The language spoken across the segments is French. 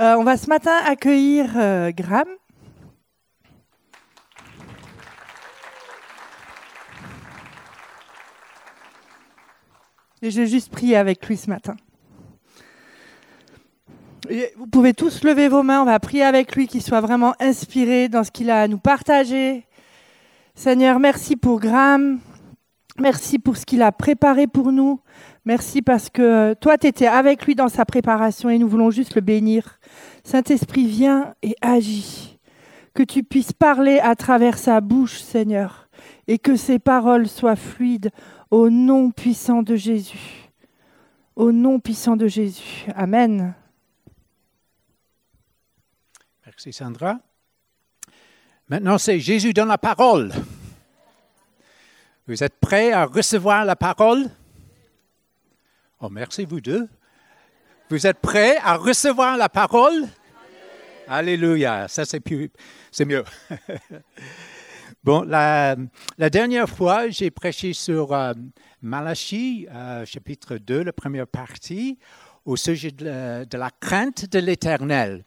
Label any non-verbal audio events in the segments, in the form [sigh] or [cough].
Euh, on va ce matin accueillir euh, Graham. Et j'ai juste prié avec lui ce matin. Vous pouvez tous lever vos mains, on va prier avec lui, qu'il soit vraiment inspiré dans ce qu'il a à nous partager. Seigneur, merci pour Graham, merci pour ce qu'il a préparé pour nous, merci parce que euh, toi, tu étais avec lui dans sa préparation et nous voulons juste le bénir. Saint-Esprit, viens et agis, que tu puisses parler à travers sa bouche, Seigneur, et que ses paroles soient fluides au nom puissant de Jésus. Au nom puissant de Jésus. Amen. Merci Sandra. Maintenant, c'est Jésus dans la parole. Vous êtes prêts à recevoir la parole? Oh, merci vous deux. Vous êtes prêts à recevoir la parole? Alléluia. Ça, c'est, mieux. [laughs] bon, la, dernière fois, j'ai prêché sur euh, Malachie, euh, chapitre 2, la première partie, au sujet de la, de la crainte de l'Éternel.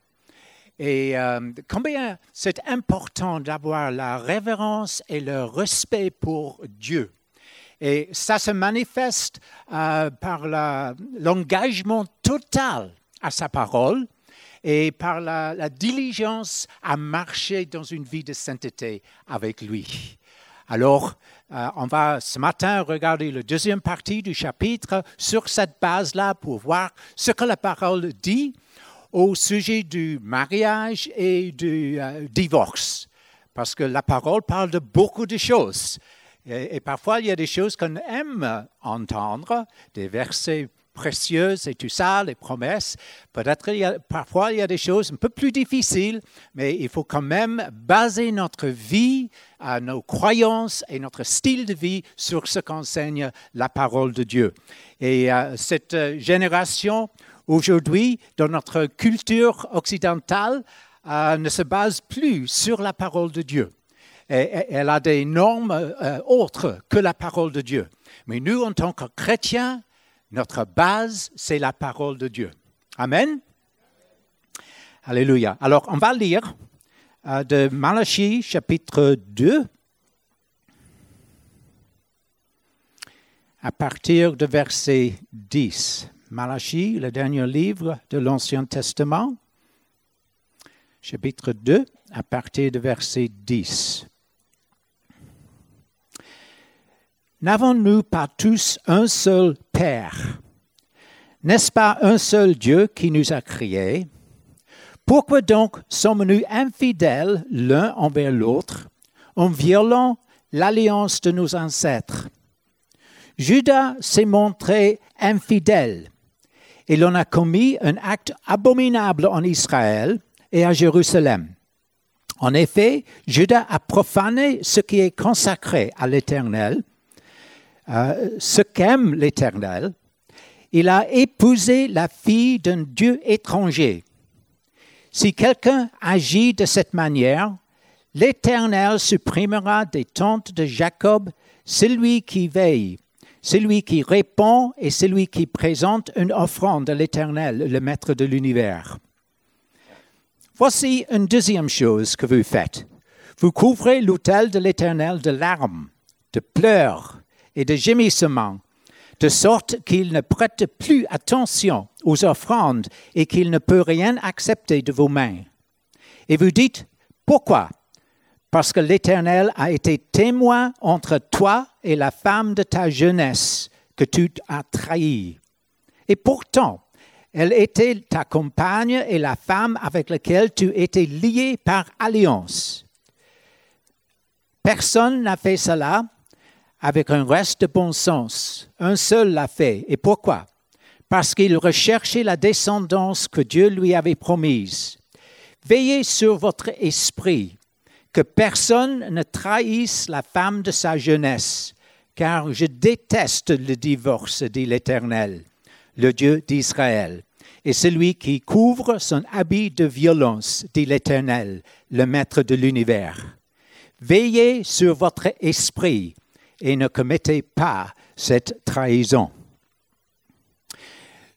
Et euh, combien c'est important d'avoir la révérence et le respect pour Dieu. Et ça se manifeste euh, par l'engagement total à sa parole et par la, diligence à marcher dans une vie de sainteté avec lui. Alors, euh, on va ce matin regarder la deuxième partie du chapitre sur cette base-là pour voir ce que la parole dit au sujet du mariage et du euh, divorce, parce que la parole parle de beaucoup de choses. Et, parfois, il y a des choses qu'on aime entendre, des versets précieux et tout ça, les promesses. Peut-être parfois il y a des choses un peu plus difficiles, mais il faut quand même baser notre vie, euh, nos croyances et notre style de vie sur ce qu'enseigne la parole de Dieu. Et euh, cette génération aujourd'hui, dans notre culture occidentale, euh, ne se base plus sur la parole de Dieu. Elle a des normes euh, autres que la parole de Dieu. Mais nous, en tant que chrétiens, notre base, c'est la parole de Dieu. Amen. Alléluia. Alors, on va lire euh, de Malachie chapitre 2 à partir de verset 10. Malachie, le dernier livre de l'Ancien Testament, chapitre 2, à partir de verset 10. N'avons-nous pas tous un seul Père? N'est-ce pas un seul Dieu qui nous a créés? Pourquoi donc sommes-nous infidèles l'un envers l'autre en violant l'alliance de nos ancêtres? Judas s'est montré infidèle et l'on a commis un acte abominable en Israël et à Jérusalem. En effet, Judas a profané ce qui est consacré à l'Éternel, euh, ce qu'aime l'Éternel. Il a épousé la fille d'un Dieu étranger. Si quelqu'un agit de cette manière, l'Éternel supprimera des tentes de Jacob celui qui veille celui qui répond est celui qui présente une offrande à l'Éternel, le Maître de l'univers. Voici une deuxième chose que vous faites. Vous couvrez l'autel de l'Éternel de larmes, de pleurs et de gémissements, de sorte qu'il ne prête plus attention aux offrandes et qu'il ne peut rien accepter de vos mains. Et vous dites, pourquoi? Parce que l'Éternel a été témoin entre toi et la femme de ta jeunesse que tu as trahie. Et pourtant, elle était ta compagne et la femme avec laquelle tu étais lié par alliance. Personne n'a fait cela avec un reste de bon sens. Un seul l'a fait. Et pourquoi? Parce qu'il recherchait la descendance que Dieu lui avait promise. Veillez sur votre esprit que personne ne trahisse la femme de sa jeunesse, car je déteste le divorce, dit l'Éternel, le Dieu d'Israël. Et celui qui couvre son habit de violence, dit l'Éternel, le Maître de l'univers. Veillez sur votre esprit et ne commettez pas cette trahison.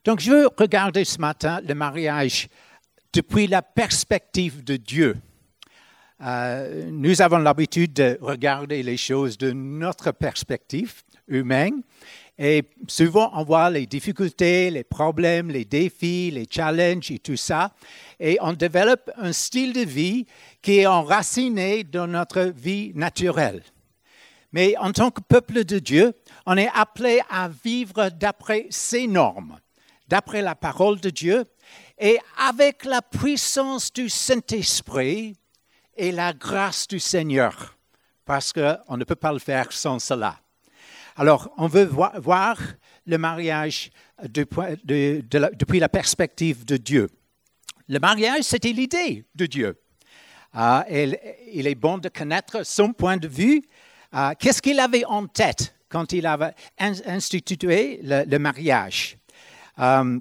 Donc je veux regarder ce matin le mariage depuis la perspective de Dieu. Euh, nous avons l'habitude de regarder les choses de notre perspective humaine et souvent on voit les difficultés, les problèmes, les défis, les challenges et tout ça et on développe un style de vie qui est enraciné dans notre vie naturelle. Mais en tant que peuple de Dieu, on est appelé à vivre d'après ses normes, d'après la parole de Dieu et avec la puissance du Saint-Esprit et la grâce du Seigneur, parce qu'on ne peut pas le faire sans cela. Alors, on veut voir, le mariage depuis la perspective de Dieu. Le mariage, c'était l'idée de Dieu. Ah, il est bon de connaître son point de vue. Ah, qu'est-ce qu'il avait en tête quand il avait institué le, mariage? Euh,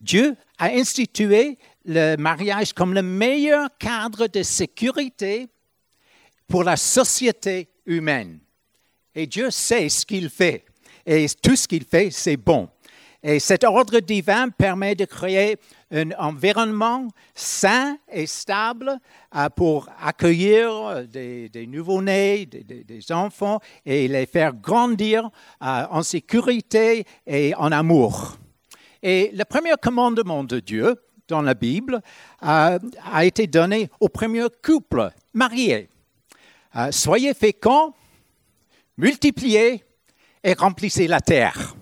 Dieu a institué le mariage comme le meilleur cadre de sécurité pour la société humaine. Et Dieu sait ce qu'il fait. Et tout ce qu'il fait, c'est bon. Et cet ordre divin permet de créer un environnement sain et stable euh, pour accueillir des, nouveaux-nés, des, enfants et les faire grandir euh, en sécurité et en amour. Et le premier commandement de Dieu dans la Bible euh, a été donné au premier couple marié. soyez féconds, multipliez et remplissez la terre.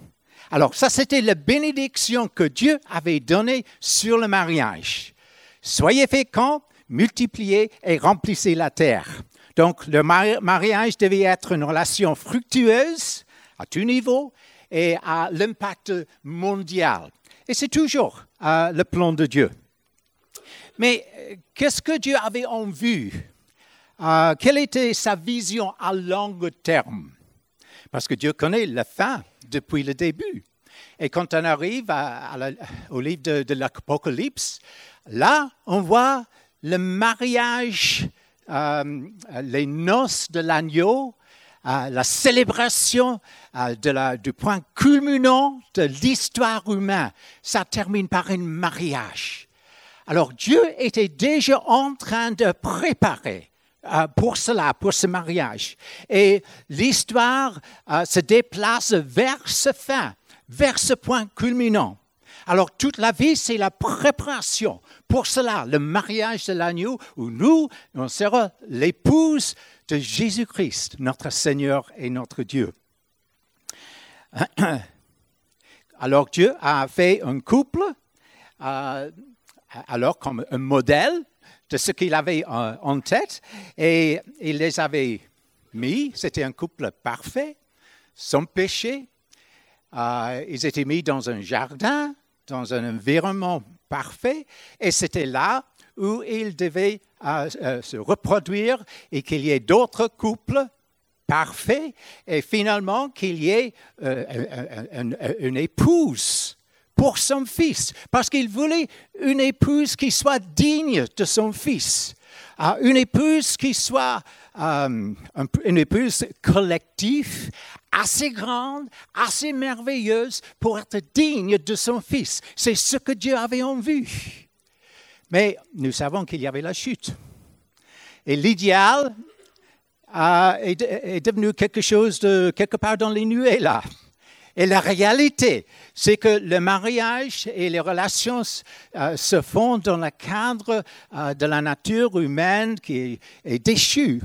Alors ça, c'était la bénédiction que Dieu avait donnée sur le mariage. Soyez féconds, multipliez et remplissez la terre. Donc le mariage devait être une relation fructueuse à tout niveau et à l'impact mondial. Et c'est toujours euh, le plan de Dieu. Mais euh, qu'est-ce que Dieu avait en vue? Euh, Quelle était sa vision à long terme? Parce que Dieu connaît la fin depuis le début. Et quand on arrive au livre de, l'Apocalypse, là, on voit le mariage, euh, les noces de l'agneau, euh, la célébration euh, du point culminant de l'histoire humaine. Ça termine par un mariage. Alors Dieu était déjà en train de préparer pour cela, pour ce mariage. Et l'histoire se déplace vers ce fin, vers ce point culminant. Alors toute la vie, c'est la préparation. Pour cela, le mariage de l'agneau, où nous, on sera l'épouse de Jésus-Christ, notre Seigneur et notre Dieu. [coughs] Alors Dieu a fait un couple, euh, alors comme un modèle de ce qu'il avait en tête, et il les avait mis, c'était un couple parfait, sans péché. Euh, ils étaient mis dans un jardin, dans un environnement parfait, et c'était là où ils devaient euh, euh, se reproduire et qu'il y ait d'autres couples parfaits, et finalement qu'il y ait une épouse pour son fils, parce qu'il voulait une épouse qui soit digne de son fils, ah, une épouse qui soit euh, une épouse collective, assez grande, assez merveilleuse pour être digne de son fils. C'est ce que Dieu avait en vue. Mais nous savons qu'il y avait la chute. Et l'idéal euh, est, est, devenu quelque chose de quelque part dans les nuées là. Et la réalité, c'est que le mariage et les relations euh, se font dans le cadre euh, de la nature humaine qui est, déchue.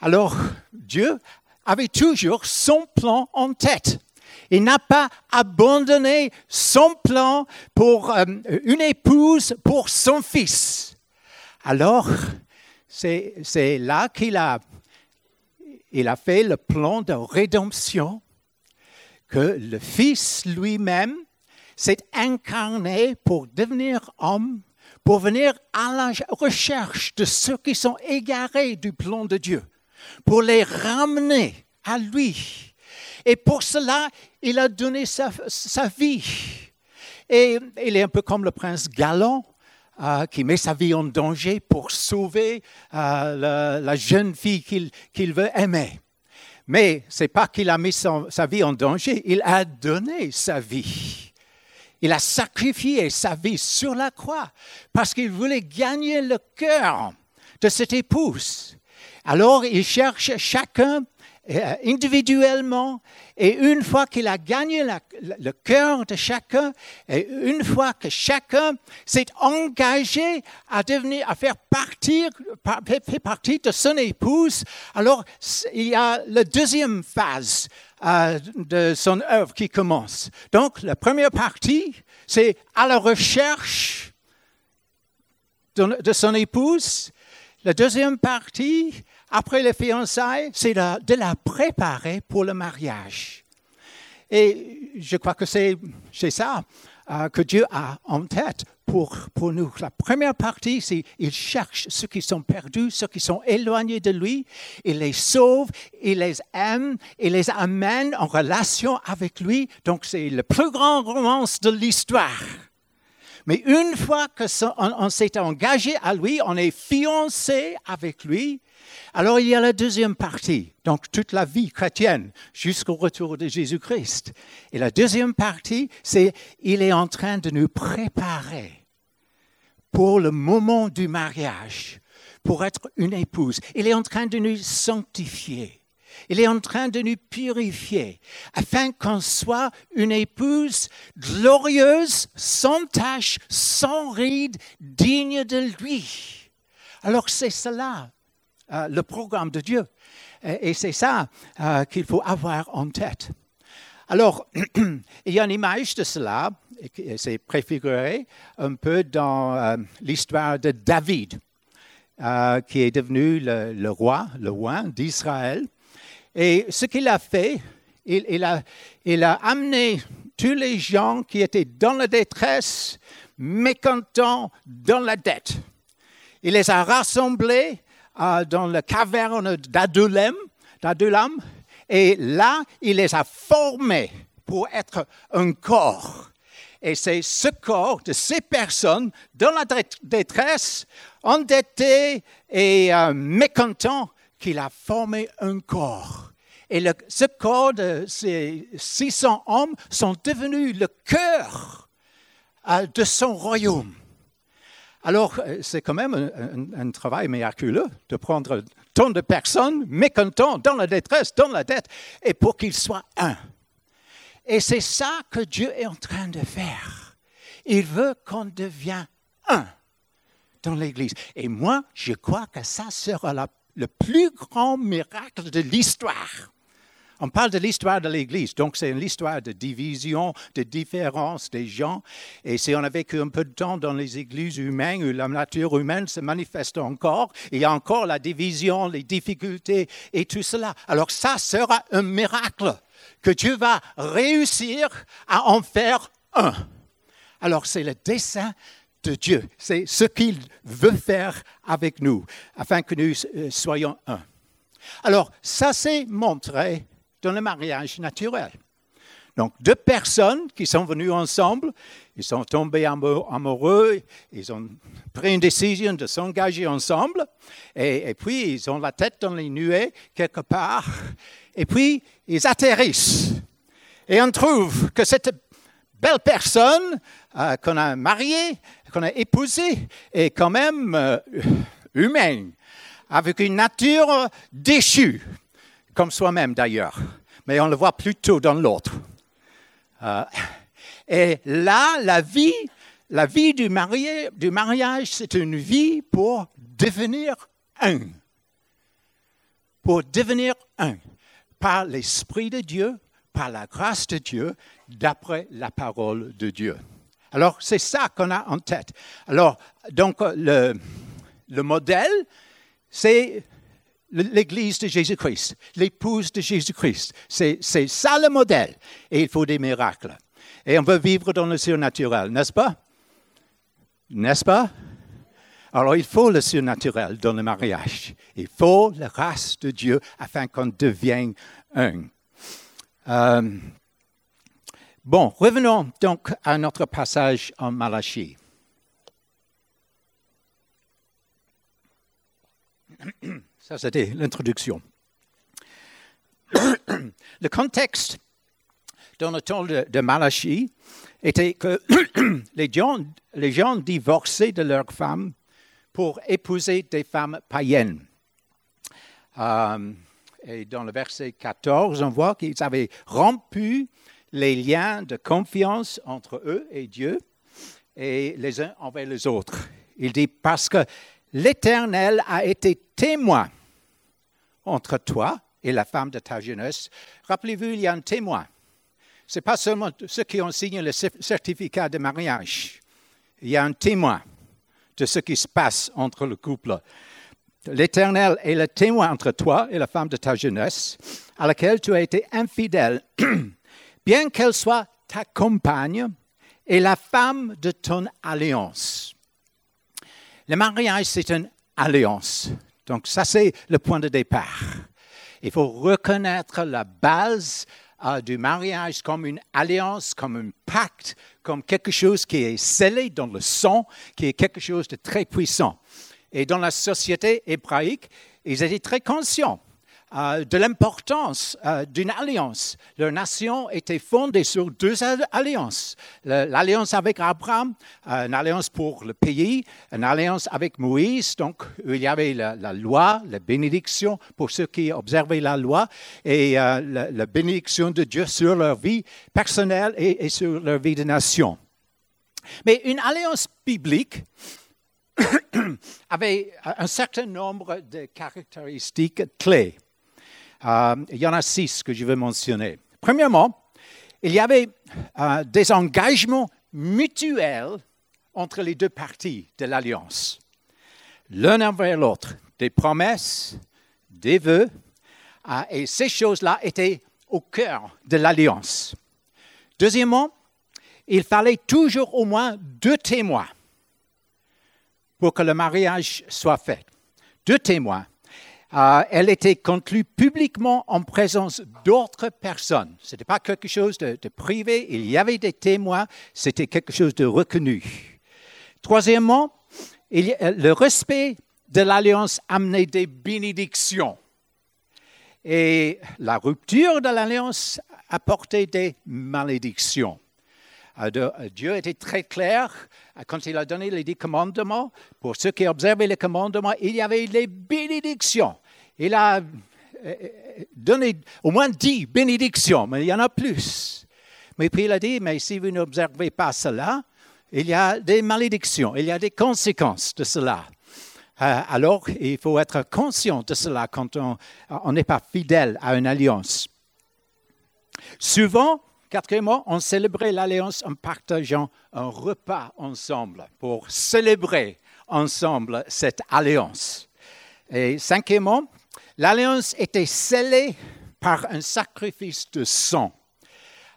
Alors, Dieu avait toujours son plan en tête. Il n'a pas abandonné son plan pour euh, une épouse pour son fils. Alors, c'est là qu'il a, fait le plan de rédemption que le Fils lui-même s'est incarné pour devenir homme, pour venir à la recherche de ceux qui sont égarés du plan de Dieu, pour les ramener à lui. Et pour cela, il a donné sa, vie. Et il est un peu comme le prince galant euh, qui met sa vie en danger pour sauver euh, la, jeune fille qu'il veut aimer. Mais ce n'est pas qu'il a mis sa vie en danger, il a donné sa vie. Il a sacrifié sa vie sur la croix parce qu'il voulait gagner le cœur de cette épouse. Alors il cherche chacun individuellement, et une fois qu'il a gagné le cœur de chacun, et une fois que chacun s'est engagé à devenir, à faire partie, partie de son épouse, alors il y a la deuxième phase euh, de son œuvre qui commence. Donc, la première partie, c'est à la recherche de, son épouse. La deuxième partie, après les fiançailles, c'est de, la préparer pour le mariage. Et je crois que c'est ça euh, que Dieu a en tête pour, pour nous. La première partie, c'est qu'il cherche ceux qui sont perdus, ceux qui sont éloignés de lui. Il les sauve, il les aime, il les amène en relation avec lui. Donc, c'est le plus grand romance de l'histoire. Mais une fois que on s'est engagé à lui, on est fiancé avec lui, alors il y a la deuxième partie, donc toute la vie chrétienne jusqu'au retour de Jésus-Christ. Et la deuxième partie, c'est il est en train de nous préparer pour le moment du mariage, pour être une épouse. Il est en train de nous sanctifier. Il est en train de nous purifier afin qu'on soit une épouse glorieuse, sans tache, sans ride, digne de lui. Alors c'est cela euh, le programme de Dieu. Et, c'est ça euh, qu'il faut avoir en tête. Alors, [clears throat] il y a une image de cela, et c'est préfiguré un peu dans euh, l'histoire de David, qui est devenu le, roi, le roi d'Israël. Et ce qu'il a fait, il, a, il a amené tous les gens qui étaient dans la détresse, mécontents, dans la dette. Il les a rassemblés dans la caverne d'Adulam, et là, il les a formés pour être un corps. Et c'est ce corps de ces personnes dans la détresse, endettés et euh, mécontents, qu'il a formé un corps. Et ce corps de ces 600 hommes sont devenus le cœur euh, de son royaume. Alors, euh, c'est quand même un, travail miraculeux de prendre tant de personnes mécontents, dans la détresse, dans la dette, et pour qu'ils soient un. Et c'est ça que Dieu est en train de faire. Il veut qu'on devienne un dans l'Église. Et moi, je crois que ça sera le plus grand miracle de l'histoire. On parle de l'histoire de l'Église, donc c'est l'histoire de division, de différence des gens. Et si on a vécu un peu de temps dans les églises humaines, où la nature humaine se manifeste encore, il y a encore la division, les difficultés et tout cela. Alors ça sera un miracle que Dieu va réussir à en faire un. Alors c'est le dessein de Dieu, c'est ce qu'il veut faire avec nous, afin que nous euh, soyons un. Alors ça s'est montré dans le mariage naturel. Donc, deux personnes qui sont venues ensemble, ils sont tombés amoureux, ils ont pris une décision de s'engager ensemble, et, puis ils ont la tête dans les nuées quelque part, et puis ils atterrissent. Et on trouve que cette belle personne euh, qu'on a mariée, qu'on a épousée, est quand même euh, humaine, avec une nature déchue comme soi-même d'ailleurs, mais on le voit plutôt dans l'autre. Euh, et là, la vie, la vie du, marié, du mariage, c'est une vie pour devenir un. Pour devenir un. Par l'Esprit de Dieu, par la grâce de Dieu, d'après la parole de Dieu. Alors, c'est ça qu'on a en tête. Alors, donc, le, le modèle, c'est l'Église de Jésus-Christ, l'épouse de Jésus-Christ. C'est ça le modèle. Et il faut des miracles. Et on veut vivre dans le surnaturel, n'est-ce pas? N'est-ce pas? Alors il faut le surnaturel dans le mariage. Il faut la grâce de Dieu afin qu'on devienne un. Euh, bon, revenons donc à notre passage en Malachie. [clears throat] Ça, c'était l'introduction. Le contexte dans le temps de, Malachie, était que [coughs] les gens, les gens divorçaient de leurs femmes pour épouser des femmes païennes. Euh, et dans le verset 14, on voit qu'ils avaient rompu les liens de confiance entre eux et Dieu et les uns envers les autres. Il dit parce que l'Éternel a été témoin entre toi et la femme de ta jeunesse. Rappelez-vous, il y a un témoin. Ce n'est pas seulement ceux qui ont signé le certificat de mariage. Il y a un témoin de ce qui se passe entre le couple. L'Éternel est le témoin entre toi et la femme de ta jeunesse, à laquelle tu as été infidèle, [clears throat] bien qu'elle soit ta compagne et la femme de ton alliance. Le mariage, c'est une alliance. Donc ça, c'est le point de départ. Il faut reconnaître la base euh, du mariage comme une alliance, comme un pacte, comme quelque chose qui est scellé dans le sang, qui est quelque chose de très puissant. Et dans la société hébraïque, ils étaient très conscients euh, de l'importance euh, d'une alliance. Leur nation était fondée sur deux alliances. L'alliance avec Abraham, euh, une alliance pour le pays, une alliance avec Moïse, donc il y avait la, loi, la bénédiction pour ceux qui observaient la loi et la, bénédiction de Dieu sur leur vie personnelle et, et sur leur vie de nation. Mais une alliance biblique, [coughs] avait un certain nombre de caractéristiques clés. Euh, il y en a six que je veux mentionner. Premièrement, il y avait euh, des engagements mutuels entre les deux parties de l'alliance. L'un envers l'autre, des promesses, des vœux, euh, et ces choses-là étaient au cœur de l'alliance. Deuxièmement, il fallait toujours au moins deux témoins pour que le mariage soit fait. Deux témoins euh, elle était conclue publiquement en présence d'autres personnes. Ce n'était pas quelque chose de, privé, il y avait des témoins, c'était quelque chose de reconnu. Troisièmement, le respect de l'alliance amenait des bénédictions. Et la rupture de l'alliance apportait des malédictions. Euh, euh, Dieu était très clair euh, quand il a donné les dix commandements. Pour ceux qui observaient les commandements, il y avait les bénédictions. Il a donné au moins dix bénédictions, mais il y en a plus. Mais puis il a dit, mais si vous n'observez pas cela, il y a des malédictions, il y a des conséquences de cela. alors, il faut être conscient de cela quand on n'est pas fidèle à une alliance. Souvent, Quatrièmement, on célébrait l'alliance en partageant un repas ensemble pour célébrer ensemble cette alliance. Et cinquièmement, l'alliance était scellée par un sacrifice de sang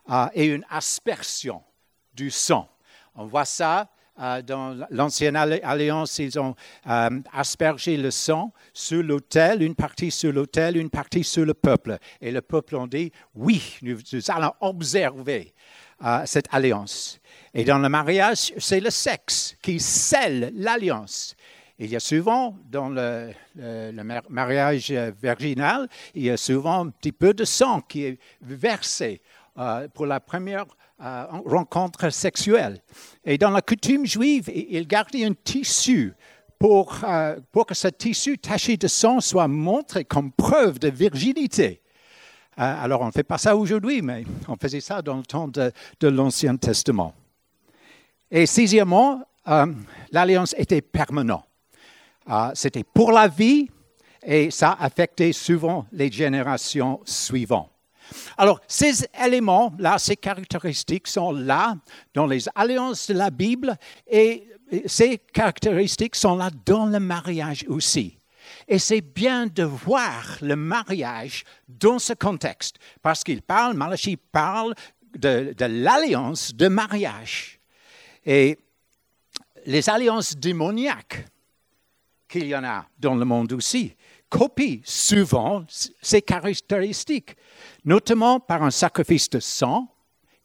euh, et une aspersion du sang. On voit ça euh, dans l'ancienne alliance, ils ont euh, aspergé le sang sur l'autel, une partie sur l'autel, une partie sur le peuple. Et le peuple ont dit, oui, nous, allons observer cette alliance. Et dans le mariage, c'est le sexe qui scelle l'alliance. Il y a souvent, dans le, mariage virginal, il y a souvent un petit peu de sang qui est versé pour la première euh, rencontre sexuelle. Et dans la coutume juive, il gardait un tissu pour, euh, pour que ce tissu taché de sang soit montré comme preuve de virginité. Euh, alors, on ne fait pas ça aujourd'hui, mais on faisait ça dans le temps de l'Ancien Testament. Et sixièmement, l'alliance était permanente. C'était pour la vie et ça affectait souvent les générations suivantes. Alors, ces éléments-là, ces caractéristiques sont là dans les alliances de la Bible et ces caractéristiques sont là dans le mariage aussi. Et c'est bien de voir le mariage dans ce contexte, parce qu'il parle, Malachi parle de, de l'alliance de mariage. Et les alliances démoniaques qu'il y en a dans le monde aussi copient souvent ces caractéristiques notamment par un sacrifice de sang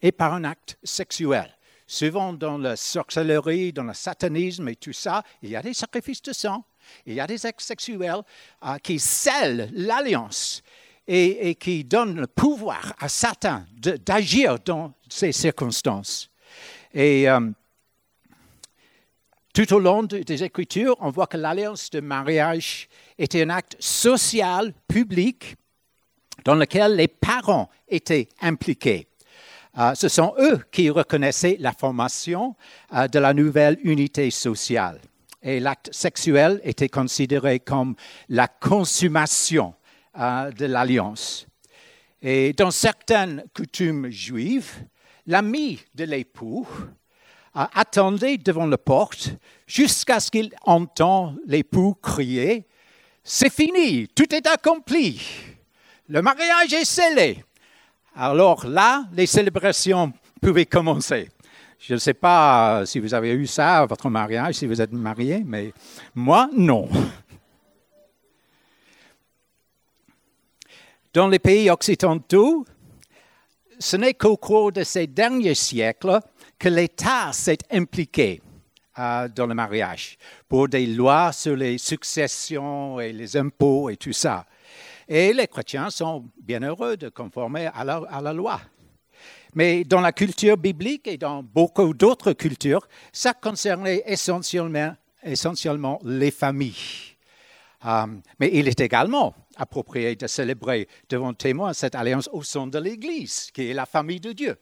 et par un acte sexuel. Souvent dans la sorcellerie, dans le satanisme et tout ça, il y a des sacrifices de sang, il y a des actes sexuels euh, qui scellent l'alliance et, qui donnent le pouvoir à Satan d'agir dans ces circonstances. Et euh, tout au long des Écritures, on voit que l'alliance de mariage était un acte social, public, dans lequel les parents étaient impliqués. Euh, ce sont eux qui reconnaissaient la formation euh, de la nouvelle unité sociale. Et l'acte sexuel était considéré comme la consommation euh, de l'alliance. Et dans certaines coutumes juives, l'ami de l'époux attendait devant la porte jusqu'à ce qu'il entende l'époux crier C'est fini, tout est accompli, le mariage est scellé. Alors là, les célébrations pouvaient commencer. Je ne sais pas si vous avez eu ça à votre mariage, si vous êtes marié, mais moi, non. Dans les pays occidentaux, ce n'est qu'au cours de ces derniers siècles que l'État s'est impliqué euh, dans le mariage pour des lois sur les successions et les impôts et tout ça. Et les chrétiens sont bien heureux de conformer à la, loi. Mais dans la culture biblique et dans beaucoup d'autres cultures, ça concernait essentiellement, les familles. Euh, mais il est également approprié de célébrer devant témoins cette alliance au sein de l'Église, qui est la famille de Dieu.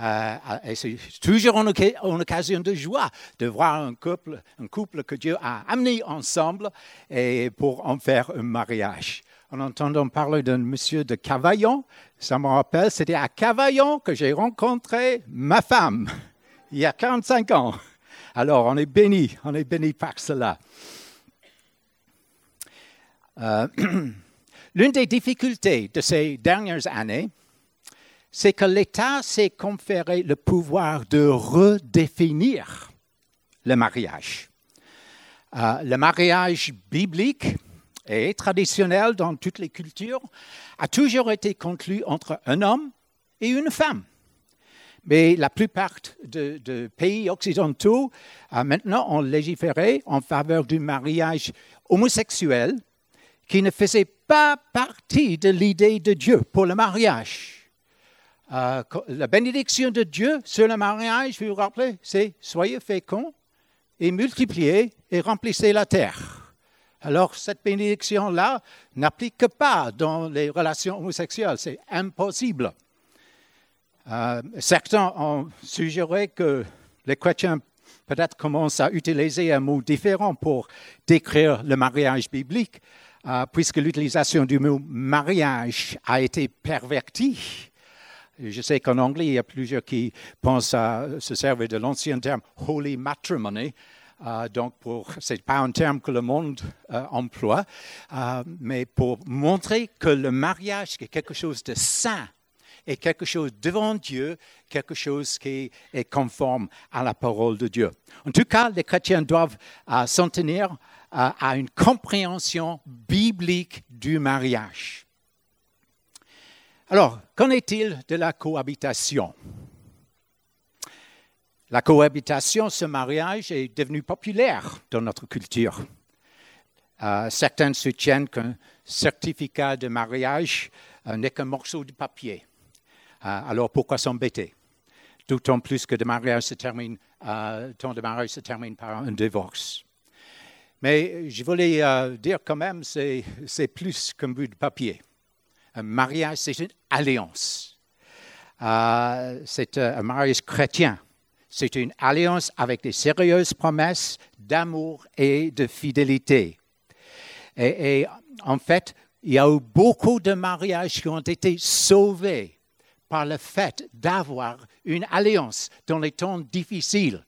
Euh, et c'est toujours une, occasion de joie de voir un couple, un couple que Dieu a amené ensemble et pour en faire un mariage en entendant parler d'un monsieur de Cavaillon. Ça me rappelle, c'était à Cavaillon que j'ai rencontré ma femme, [laughs] il y a 45 ans. Alors, on est béni, on est béni par cela. Euh, [clears throat] l'une des difficultés de ces dernières années, c'est que l'État s'est conféré le pouvoir de redéfinir le mariage. Euh, le mariage biblique et traditionnel dans toutes les cultures, a toujours été conclu entre un homme et une femme. Mais la plupart de, pays occidentaux euh, maintenant ont légiféré en faveur du mariage homosexuel qui ne faisait pas partie de l'idée de Dieu pour le mariage. Euh, la bénédiction de Dieu sur le mariage, vous vous rappelez, c'est soyez féconds et multipliez et remplissez la terre. Alors, cette bénédiction-là n'applique pas dans les relations homosexuelles. C'est impossible. Euh, certains ont suggéré que les chrétiens peut-être commencent à utiliser un mot différent pour décrire le mariage biblique, euh, puisque l'utilisation du mot mariage a été pervertie. Je sais qu'en anglais, il y a plusieurs qui pensent à se servir de l'ancien terme holy matrimony, euh, donc, ce n'est pas un terme que le monde euh, emploie, euh, mais pour montrer que le mariage est quelque chose de saint et quelque chose devant Dieu, quelque chose qui est conforme à la parole de Dieu. En tout cas, les chrétiens doivent s'en tenir à une compréhension biblique du mariage. Alors, qu'en est-il de la cohabitation? La cohabitation, ce mariage est devenu populaire dans notre culture. Euh, certains soutiennent qu'un certificat de mariage euh, n'est qu'un morceau de papier. Euh, alors pourquoi s'embêter? D'autant plus que le mariage se termine, temps de mariage se termine par un divorce. Mais je voulais dire quand même, c'est plus qu'un bout de papier. Un mariage, c'est une alliance. c'est un mariage chrétien c'est une alliance avec des sérieuses promesses d'amour et de fidélité. Et, en fait, il y a eu beaucoup de mariages qui ont été sauvés par le fait d'avoir une alliance dans les temps difficiles.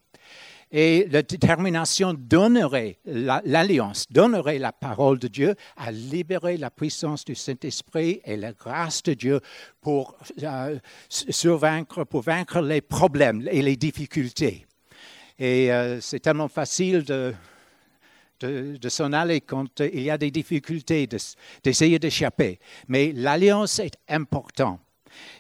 Et la détermination donnerait, l'alliance donnerait la parole de Dieu à libérer la puissance du Saint-Esprit et la grâce de Dieu pour euh, pour vaincre les problèmes et les difficultés. Et euh, c'est tellement facile de, de, s'en aller quand il y a des difficultés, d'essayer d'échapper. Mais l'alliance est importante.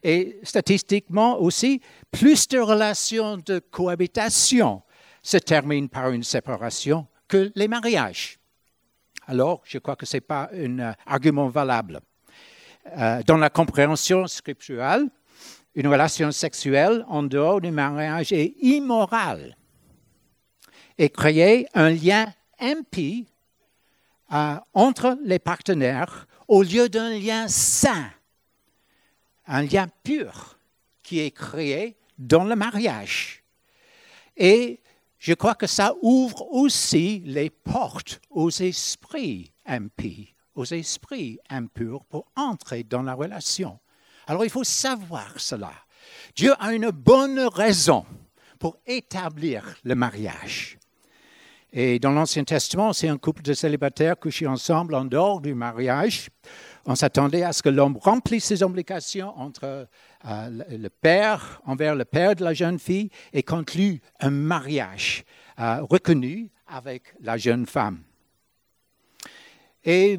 Et statistiquement aussi, plus de relations de cohabitation se termine par une séparation que les mariages. Alors, je crois que ce n'est pas un euh, argument valable. Euh, dans la compréhension scripturale, une relation sexuelle en dehors du mariage est immorale et créer un lien impie euh, entre les partenaires au lieu d'un lien sain, un lien pur qui est créé dans le mariage. Et je crois que ça ouvre aussi les portes aux esprits impies, aux esprits impurs pour entrer dans la relation. Alors il faut savoir cela. Dieu a une bonne raison pour établir le mariage. Et dans l'Ancien Testament, c'est un couple de célibataires couchés ensemble en dehors du mariage. On s'attendait à ce que l'homme remplisse ses obligations entre le père, envers le père de la jeune fille et conclut un mariage euh, reconnu avec la jeune femme. Et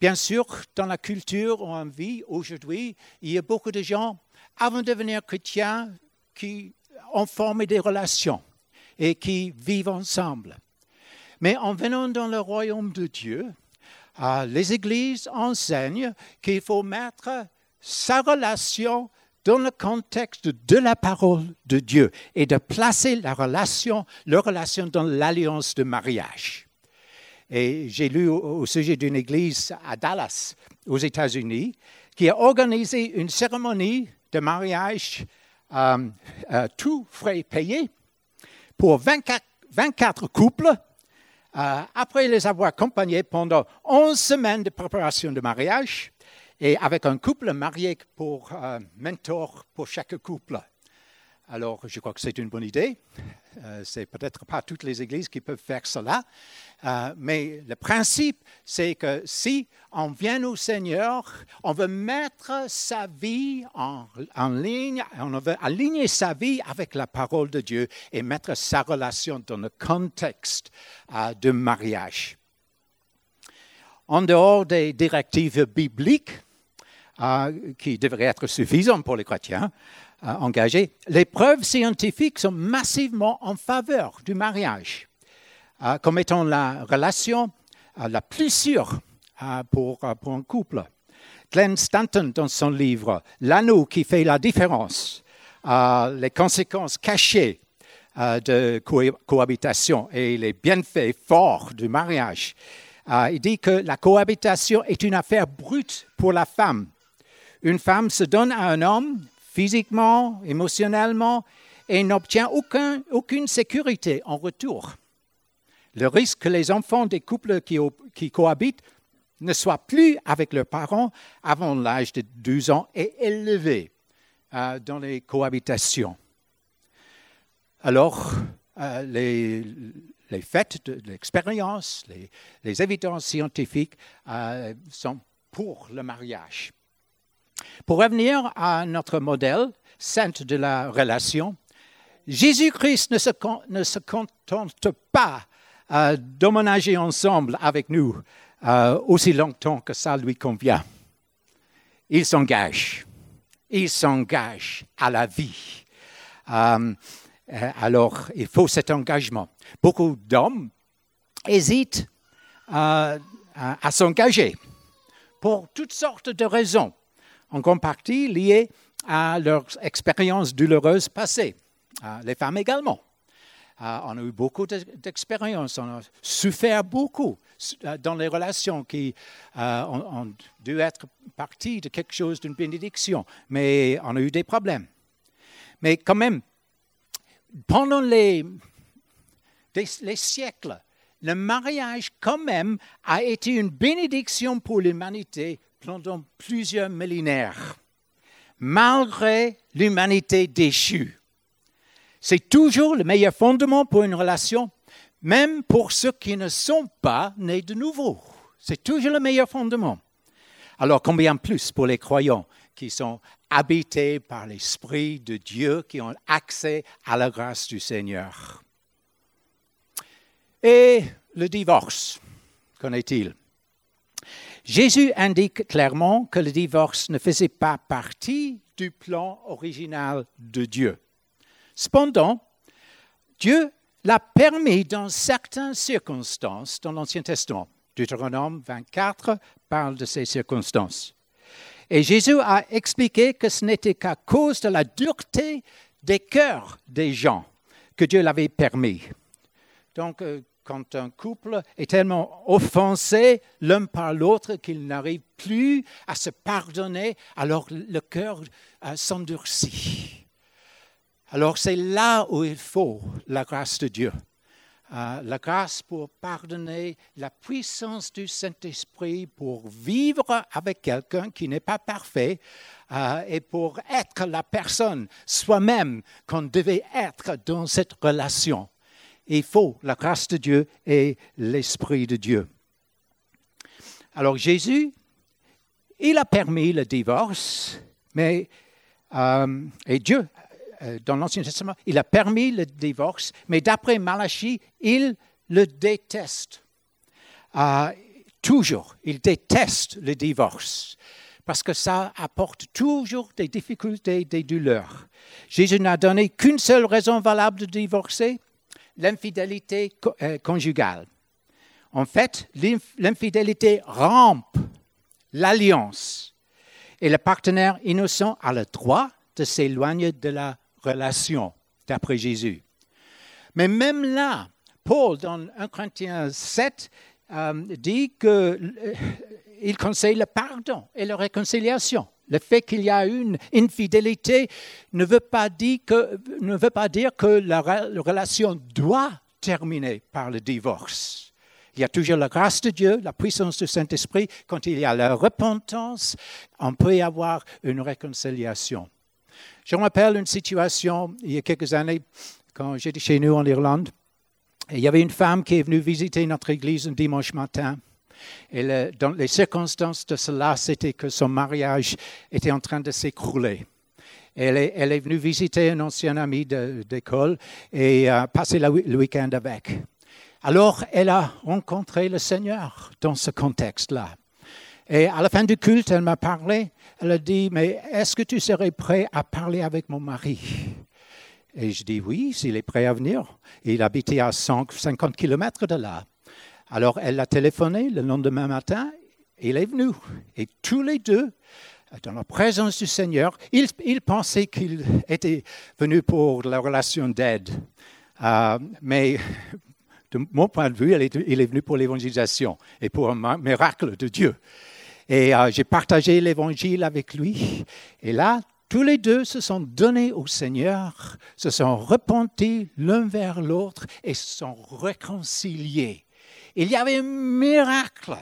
bien sûr, dans la culture où on vit aujourd'hui, il y a beaucoup de gens, avant de devenir chrétiens, qui ont formé des relations et qui vivent ensemble. Mais en venant dans le royaume de Dieu, euh, les églises enseignent qu'il faut mettre sa relation dans le contexte de la parole de Dieu et de placer la relation, leur relation dans l'alliance de mariage. Et j'ai lu au, sujet d'une église à Dallas, aux États-Unis, qui a organisé une cérémonie de mariage euh, euh, tout frais payé pour 24, 24 couples euh, après les avoir accompagnés pendant 11 semaines de préparation de mariage, et avec un couple marié pour euh, mentor pour chaque couple. Alors, je crois que c'est une bonne idée. Euh, c'est peut-être pas toutes les églises qui peuvent faire cela, euh, mais le principe, c'est que si on vient au Seigneur, on veut mettre sa vie en, en, ligne, on veut aligner sa vie avec la parole de Dieu et mettre sa relation dans le contexte euh, de mariage. En dehors des directives bibliques, qui devraient être suffisantes pour les chrétiens, engagés, les preuves scientifiques sont massivement en faveur du mariage comme étant la relation la plus sûre pour, pour un couple. Glenn Stanton, dans son livre L'anneau qui fait la différence, les conséquences cachées de cohabitation et les bienfaits forts du mariage, il dit que la cohabitation est une affaire brute pour la femme. Une femme se donne à un homme physiquement, émotionnellement, et n'obtient aucune sécurité en retour. Le risque que les enfants des couples qui, cohabitent ne soient plus avec leurs parents avant l'âge de 12 ans est élevé euh, dans les cohabitations. Alors, euh, les, faits de, l'expérience, les, évidences scientifiques euh, sont pour le mariage. Pour revenir à notre modèle saint de la relation, Jésus-Christ ne se, contente pas euh, ensemble avec nous euh, aussi longtemps que ça lui convient. Il s'engage. Il s'engage à la vie. Euh, alors, il faut cet engagement. Beaucoup d'hommes hésitent à s'engager pour toutes sortes de raisons en grande partie liées à leur expérience douloureuse passée. Euh, les femmes également. Euh, on a eu beaucoup d'expériences, on a souffert beaucoup euh, dans les relations qui ont, dû être partie de quelque chose d'une bénédiction, mais on a eu des problèmes. Mais quand même, pendant les, les siècles, le mariage quand même a été une bénédiction pour l'humanité pendant plusieurs millénaires, malgré l'humanité déchue. C'est toujours le meilleur fondement pour une relation, même pour ceux qui ne sont pas nés de nouveau. C'est toujours le meilleur fondement. Alors combien plus pour les croyants qui sont habités par l'Esprit de Dieu, qui ont accès à la grâce du Seigneur? Et le divorce, qu'en est-il Jésus indique clairement que le divorce ne faisait pas partie du plan original de Dieu. Cependant, Dieu l'a permis dans certaines circonstances dans l'Ancien Testament. Deutéronome 24 parle de ces circonstances. Et Jésus a expliqué que ce n'était qu'à cause de la dureté des cœurs des gens que Dieu l'avait permis. Donc, euh, quand un couple est tellement offensé l'un par l'autre qu'il n'arrive plus à se pardonner, alors le cœur euh, s'endurcit. Alors c'est là où il faut la grâce de Dieu. Euh, la grâce pour pardonner, la puissance du Saint-Esprit pour vivre avec quelqu'un qui n'est pas parfait euh, et pour être la personne soi-même qu'on devait être dans cette relation. Il faut la grâce de Dieu et l'Esprit de Dieu. Alors Jésus, il a permis le divorce, mais euh, et Dieu euh, dans l'Ancien Testament, il a permis le divorce, mais d'après Malachie, il le déteste. Euh, toujours, il déteste le divorce parce que ça apporte toujours des difficultés, des douleurs. Jésus n'a donné qu'une seule raison valable de divorcer, l'infidélité euh, conjugale. En fait, l'infidélité rampe l'alliance et le partenaire innocent a le droit de s'éloigner de la relation, d'après Jésus. Mais même là, Paul, dans 1 Corinthiens 7, euh, dit qu'il euh, conseille le pardon et la réconciliation. Le fait qu'il y a une infidélité ne veut pas dire que, la relation doit terminer par le divorce. Il y a toujours la grâce de Dieu, la puissance du Saint-Esprit. Quand il y a la repentance, on peut y avoir une réconciliation. Je me rappelle une situation il y a quelques années, quand j'étais chez nous en Irlande. il y avait une femme qui est venue visiter notre église un dimanche matin. Et dans les circonstances de cela, c'était que son mariage était en train de s'écrouler. Elle est, venue visiter un ancien ami d'école et a passé le week-end avec. Alors, elle a rencontré le Seigneur dans ce contexte-là. Et à la fin du culte, elle m'a parlé. Elle a dit, mais est-ce que tu serais prêt à parler avec mon mari? Et je dis, oui, s'il est prêt à venir. Il habitait à 50 km de là. Alors elle a téléphoné le lendemain matin, il est venu. Et tous les deux, dans la présence du Seigneur, ils, pensaient qu'il était venu pour la relation d'aide. Euh, mais de mon point de vue, il est venu pour l'évangélisation et pour un miracle de Dieu. Et euh, j'ai partagé l'évangile avec lui. Et là, tous les deux se sont donnés au Seigneur, se sont repentis l'un vers l'autre et se sont réconciliés. Il y avait un miracle,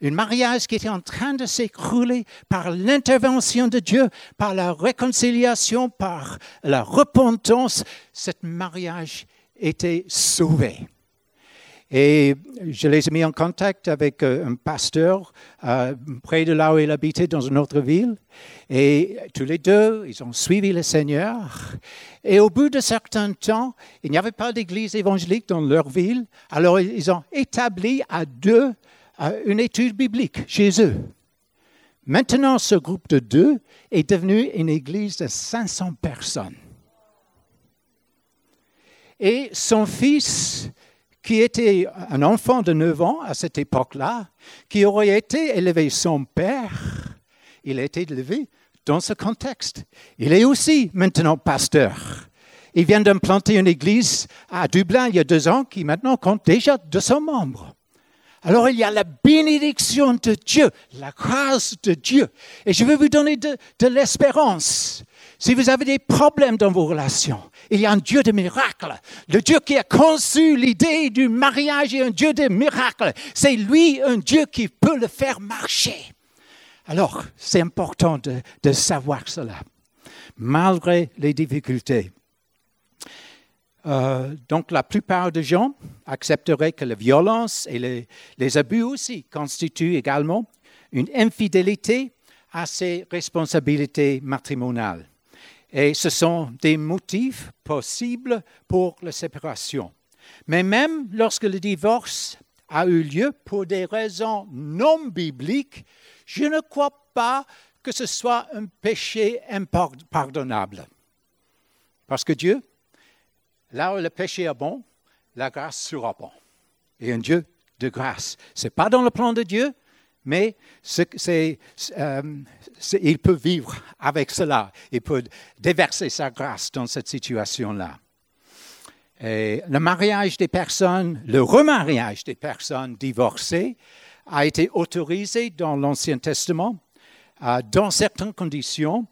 un mariage qui était en train de s'écrouler par l'intervention de Dieu, par la réconciliation, par la repentance. Ce mariage était sauvé. Et je les ai mis en contact avec euh, un pasteur euh, près de là où il habitait, dans une autre ville. Et tous les deux, ils ont suivi le Seigneur. Et au bout de certain temps, il n'y avait pas d'église évangélique dans leur ville. Alors ils ont établi à deux euh, une étude biblique chez eux. Maintenant, ce groupe de deux est devenu une église de 500 personnes. Et son fils qui était un enfant de 9 ans à cette époque-là, qui aurait été élevé son père, il a été élevé dans ce contexte. Il est aussi maintenant pasteur. Il vient d'implanter une église à Dublin il y a deux ans qui maintenant compte déjà 200 membres. Alors il y a la bénédiction de Dieu, la grâce de Dieu. Et je veux vous donner de, de l'espérance. Si vous avez des problèmes dans vos relations, il y a un Dieu de miracles. Le Dieu qui a conçu l'idée du mariage est un Dieu de miracles. C'est lui un Dieu qui peut le faire marcher. Alors, c'est important de, savoir cela, malgré les difficultés. Euh, donc, la plupart des gens accepteraient que la violence et les, les abus aussi constituent également une infidélité à ses responsabilités matrimoniales. Et ce sont des motifs possibles pour la séparation. Mais même lorsque le divorce a eu lieu pour des raisons non bibliques, je ne crois pas que ce soit un péché impardonnable. Parce que Dieu, là où le péché est bon, la grâce sera bon. Et un Dieu de grâce. Ce n'est pas dans le plan de Dieu, mais euh, il peut vivre avec cela. Il peut déverser sa grâce dans cette situation-là. le mariage des personnes, le remariage des personnes divorcées a été autorisé dans l'Ancien Testament euh, dans certaines conditions.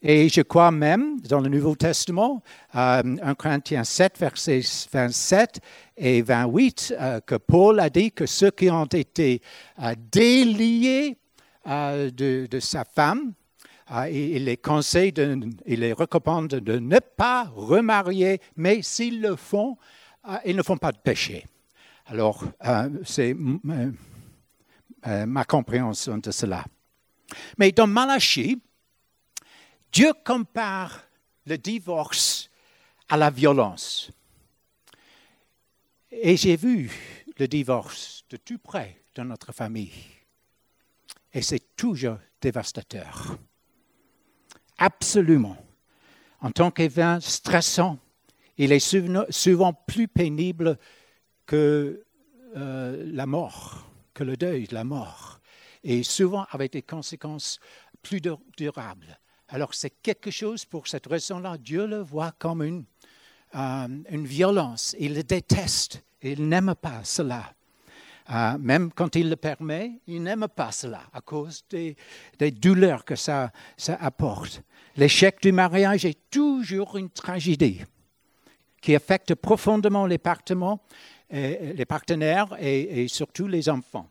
Et je crois même dans le Nouveau Testament, euh, 1 Corinthiens 7, versets 27 et 28, euh, que Paul a dit que ceux qui ont été euh, déliés de, sa femme, il les conseille, il les recommande de ne pas remarier, mais s'ils le font, ils ne font pas de péché. Alors, c'est ma compréhension de cela. Mais dans Malachie, Dieu compare le divorce à la violence. Et j'ai vu le divorce de tout près dans notre famille. Et c'est toujours dévastateur. Absolument. En tant qu'événement stressant, il est souvent plus pénible que euh, la mort, que le deuil de la mort. Et souvent avec des conséquences plus durables. Alors c'est quelque chose, pour cette raison-là, Dieu le voit comme une, euh, une violence. Il le déteste. Il n'aime pas cela. Euh, même quand il le permet, il n'aime pas cela à cause des, des douleurs que ça, ça apporte. L'échec du mariage est toujours une tragédie qui affecte profondément les, les partenaires et, et surtout les enfants.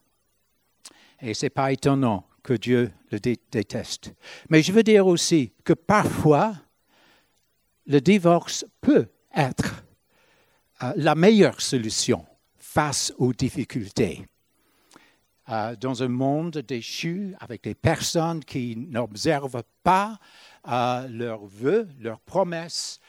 Et ce n'est pas étonnant que Dieu le déteste. Mais je veux dire aussi que parfois, le divorce peut être euh, la meilleure solution face aux difficultés. Euh, dans un monde déchu, avec des personnes qui n'observent pas euh, leurs vœux, leurs promesses,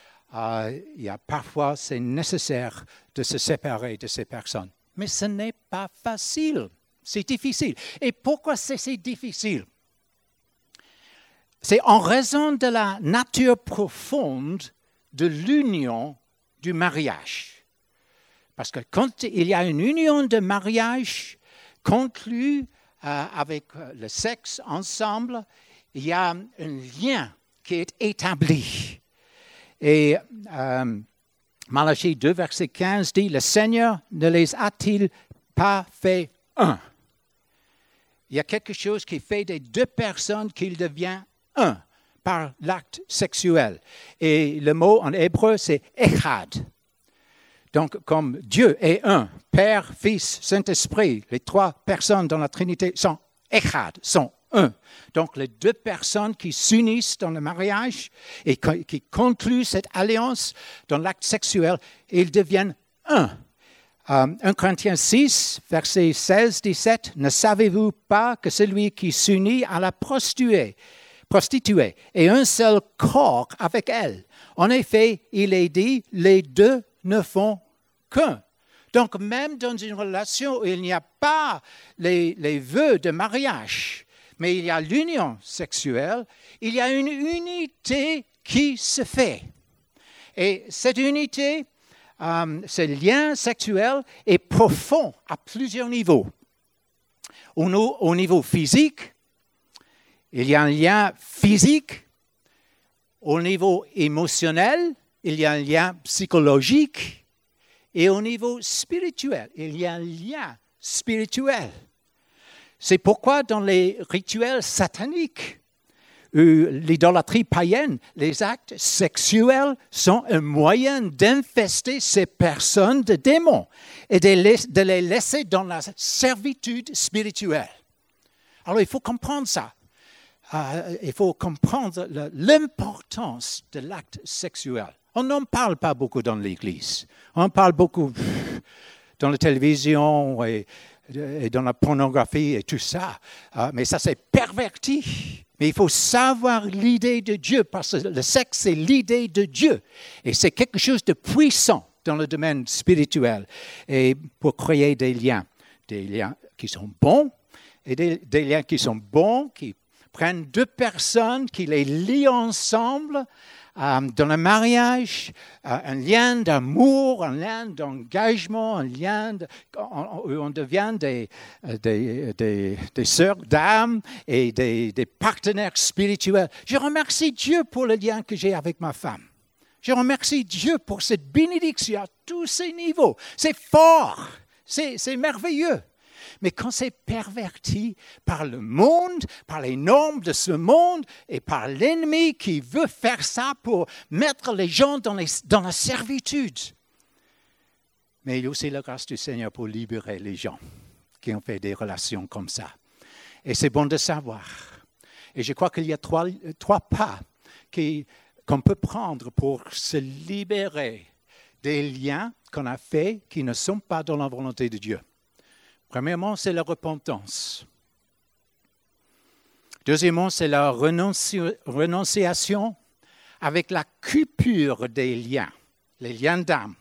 parfois c'est nécessaire de se séparer de ces personnes. Mais ce n'est pas facile. C'est difficile. Et pourquoi c'est difficile? C'est en raison de la nature profonde de l'union du mariage. Parce que quand il y a une union de mariage conclue euh, avec euh, le sexe ensemble, il y a un lien qui est établi. Et euh, Malachie 2, verset 15 dit, le Seigneur ne les a-t-il pas fait un il y a quelque chose qui fait des deux personnes qu'il devient un par l'acte sexuel. Et le mot en hébreu, c'est echad. Donc, comme Dieu est un, Père, Fils, Saint-Esprit, les trois personnes dans la Trinité sont echad, sont un. Donc, les deux personnes qui s'unissent dans le mariage et qui concluent cette alliance dans l'acte sexuel, ils deviennent un. 1 euh, Corinthiens 6, versets 16, 17, ne savez-vous pas que celui qui s'unit à la prostituée, prostituée est un seul corps avec elle? En effet, il est dit, les deux ne font qu'un. Donc même dans une relation où il n'y a pas les, les vœux de mariage, mais il y a l'union sexuelle, il y a une unité qui se fait. Et cette unité, euh, ce lien sexuel est profond à plusieurs niveaux. Au, niveau physique, il y a un lien physique. Au niveau émotionnel, il y a un lien psychologique. Et au niveau spirituel, il y a un lien spirituel. C'est pourquoi dans les rituels sataniques, l'idolâtrie païenne, les actes sexuels sont un moyen d'infester ces personnes de démons et de les laisser dans la servitude spirituelle. Alors il faut comprendre ça. Euh, il faut comprendre l'importance de l'acte sexuel. On n'en parle pas beaucoup dans l'Église. On parle beaucoup dans la télévision et, dans la pornographie et tout ça. Euh, mais ça, c'est perverti mais il faut savoir l'idée de Dieu, parce que le sexe, c'est l'idée de Dieu. Et c'est quelque chose de puissant dans le domaine spirituel. Et pour créer des liens, des liens qui sont bons, et des, liens qui sont bons, qui prennent deux personnes, qui les lient ensemble dans le mariage, euh, un lien d'amour, un lien d'engagement, un lien où on, devient des, des, des, des sœurs d'âme et des, des partenaires spirituels. Je remercie Dieu pour le lien que j'ai avec ma femme. Je remercie Dieu pour cette bénédiction à tous ces niveaux. C'est fort, c'est merveilleux. Mais quand c'est perverti par le monde, par les normes de ce monde et par l'ennemi qui veut faire ça pour mettre les gens dans, la servitude. Mais il y a aussi la grâce du Seigneur pour libérer les gens qui ont fait des relations comme ça. Et c'est bon de savoir. Et je crois qu'il y a trois pas qu'on peut prendre pour se libérer des liens qu'on a faits qui ne sont pas dans la volonté de Dieu. Premièrement, c'est la repentance. Deuxièmement, c'est la renonciation avec la coupure des liens, les liens d'âme.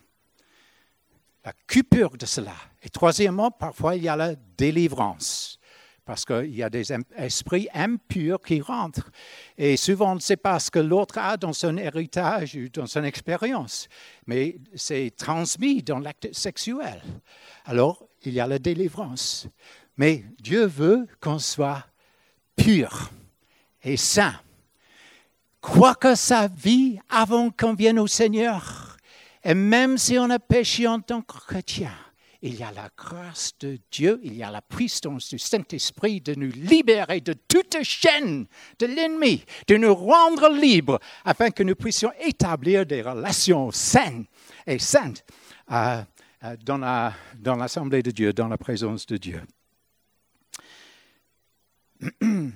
La coupure de cela. Et troisièmement, parfois, il y a la délivrance, parce qu'il y a des esprits impurs qui rentrent. Et souvent, on ne sait pas ce que l'autre a dans son héritage ou dans son expérience, mais c'est transmis dans l'acte sexuel. Alors, il y a la délivrance. Mais Dieu veut qu'on soit pur et saint. Quoique sa vie avant qu'on vienne au Seigneur, et même si on a péché en tant que chrétien, il y a la grâce de Dieu, il y a la puissance du Saint-Esprit de nous libérer de toute chaîne de l'ennemi, de nous rendre libres afin que nous puissions établir des relations saines et saintes. Euh, dans l'assemblée de Dieu, dans la présence de Dieu. [clears throat]